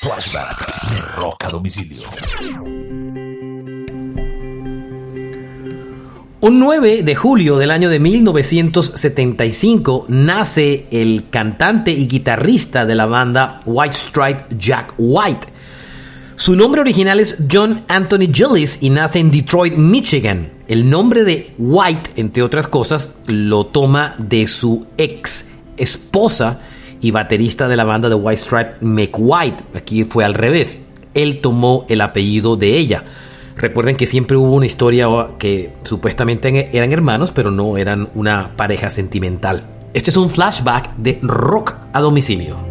Flashback de Rock a domicilio. Un 9 de julio del año de 1975 nace el cantante y guitarrista de la banda White Stripe Jack White. Su nombre original es John Anthony Gillis y nace en Detroit, Michigan. El nombre de White, entre otras cosas, lo toma de su ex esposa y baterista de la banda de White Stripe, Mick White. Aquí fue al revés. Él tomó el apellido de ella. Recuerden que siempre hubo una historia que supuestamente eran hermanos, pero no eran una pareja sentimental. Este es un flashback de rock a domicilio.